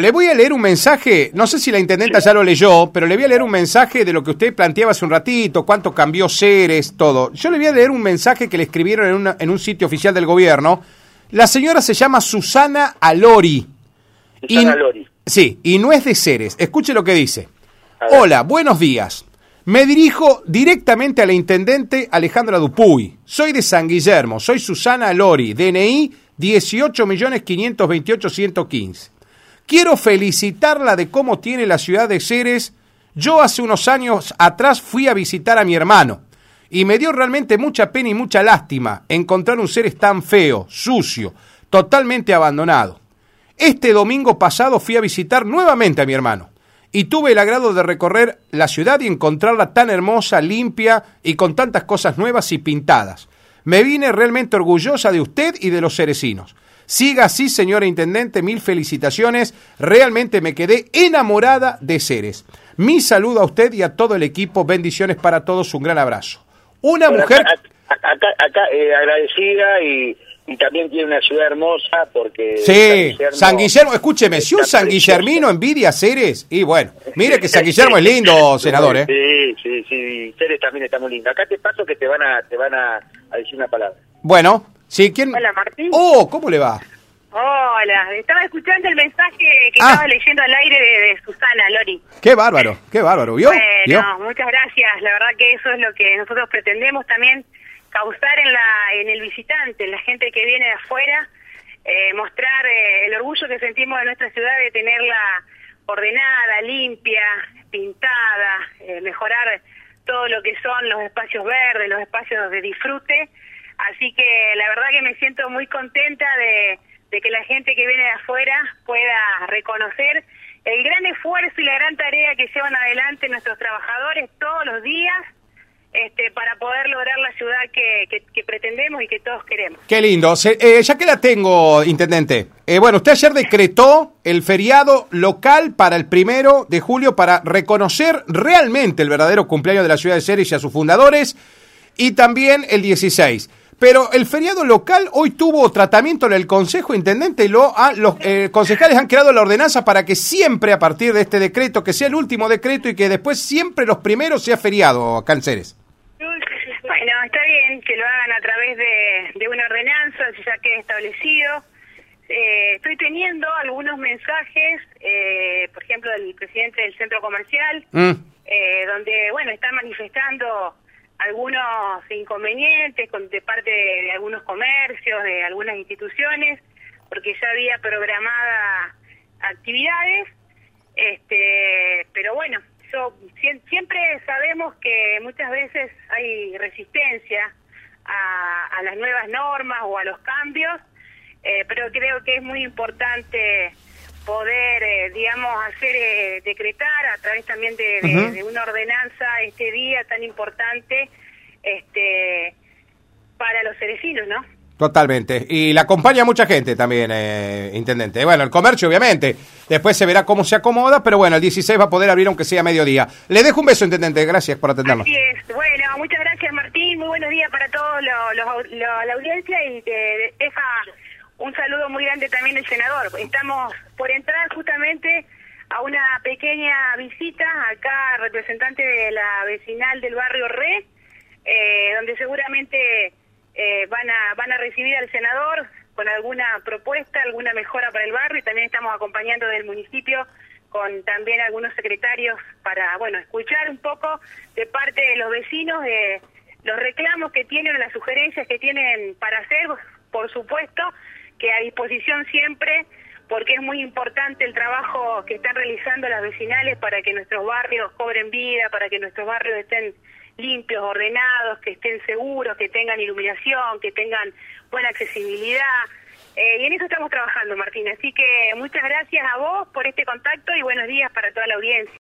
Le voy a leer un mensaje, no sé si la intendenta ya lo leyó, pero le voy a leer un mensaje de lo que usted planteaba hace un ratito, cuánto cambió Ceres, todo. Yo le voy a leer un mensaje que le escribieron en, una- en un sitio oficial del gobierno. La señora se llama Susana Alori. Susana Y- Lori. Sí, y no es de Ceres. Escuche lo que dice. Hola, buenos días. Me dirijo directamente a la intendente Alejandra Dupuy. Soy de San Guillermo, soy Susana Lori, DNI 18.528.115. Quiero felicitarla de cómo tiene la ciudad de Ceres. Yo hace unos años atrás fui a visitar a mi hermano y me dio realmente mucha pena y mucha lástima encontrar un Ceres tan feo, sucio, totalmente abandonado. Este domingo pasado fui a visitar nuevamente a mi hermano y tuve el agrado de recorrer la ciudad y encontrarla tan hermosa, limpia y con tantas cosas nuevas y pintadas. Me vine realmente orgullosa de usted y de los cerecinos. Siga así, señora Intendente, mil felicitaciones. Realmente me quedé enamorada de Ceres. Mi saludo a usted y a todo el equipo. Bendiciones para todos. Un gran abrazo. Una Bueno, mujer... Acá, acá, acá, eh, agradecida y, y también tiene una ciudad hermosa porque... Sí, San Guillermo, escúcheme, si un San. Guillermino envidia a Ceres, y bueno, mire que San Guillermo es lindo, senador, ¿eh? Sí, sí, sí, Ceres también está muy lindo. Acá te paso que te van a, te van a, a decir una palabra. Bueno, sí, ¿quién? Hola, Martín. Oh, ¿cómo le va? Hola, estaba escuchando el mensaje que Ah. estaba leyendo al aire de, de Susana, Lori. Qué bárbaro, qué bárbaro, ¿vio? Bueno, ¿Vio? muchas gracias. La verdad que eso es lo que nosotros pretendemos también causar en la en el visitante, en la gente que viene de afuera, eh, mostrar eh, el orgullo que sentimos de nuestra ciudad de tenerla ordenada, limpia, pintada, eh, mejorar todo lo que son los espacios verdes, los espacios de disfrute. Así que la verdad que me siento muy contenta de, que la gente que viene de afuera pueda reconocer el gran esfuerzo y la gran tarea que llevan adelante nuestros trabajadores todos los días este, para poder lograr la ciudad que, que- que pretendemos y que todos queremos. Qué lindo. Se- eh, ya que la tengo, intendente. eh, bueno, usted ayer decretó el feriado local para el primero de julio para reconocer realmente el verdadero cumpleaños de la ciudad de Ceres y a sus fundadores, y también el 16. Pero el feriado local hoy tuvo tratamiento en el Consejo Intendente y lo, ha- los eh, concejales han creado la ordenanza para que siempre a partir de este decreto, que sea el último decreto y que después siempre los primeros sea feriado acá en Ceres. Bueno, está bien que lo hagan a través de, de una ordenanza, si ya queda establecido. Eh, estoy teniendo algunos mensajes, eh, por ejemplo, del presidente del centro comercial, Mm. eh, donde, bueno, está manifestando algunos inconvenientes con, de parte de, algunos comercios, de algunas instituciones, porque ya había programada actividades, este, pero bueno, yo siem- siempre sabemos que muchas veces hay resistencia a, a las nuevas normas o a los cambios, eh, pero creo que es muy importante poder, eh, digamos, hacer eh, decretar a través también de, de- Ujú. de una ordenanza este día tan importante este para los cerecinos, ¿no? Totalmente. Y la acompaña mucha gente también, eh, intendente. Bueno, el comercio, obviamente. Después se verá cómo se acomoda, pero bueno, el 16 va a poder abrir aunque sea a mediodía. Le dejo un beso, intendente. Gracias por atendernos. Así es. Bueno, muchas gracias Martín. Muy buenos días para todos los, los- lo- la audiencia y te deja muy grande también el senador. Estamos por entrar justamente a una pequeña visita acá, representante de la vecinal del barrio Re, eh, donde seguramente eh, van a van a recibir al senador con alguna propuesta, alguna mejora para el barrio y también estamos acompañando del municipio con también algunos secretarios para, bueno, escuchar un poco de parte de los vecinos de los reclamos que tienen las sugerencias que tienen para hacer, por supuesto, que a disposición siempre, porque es muy importante el trabajo que están realizando las vecinales para que nuestros barrios cobren vida, para que nuestros barrios estén limpios, ordenados, que estén seguros, que tengan iluminación, que tengan buena accesibilidad. Eh, y en eso estamos trabajando, Martín. Así que muchas gracias a vos por este contacto y buenos días para toda la audiencia.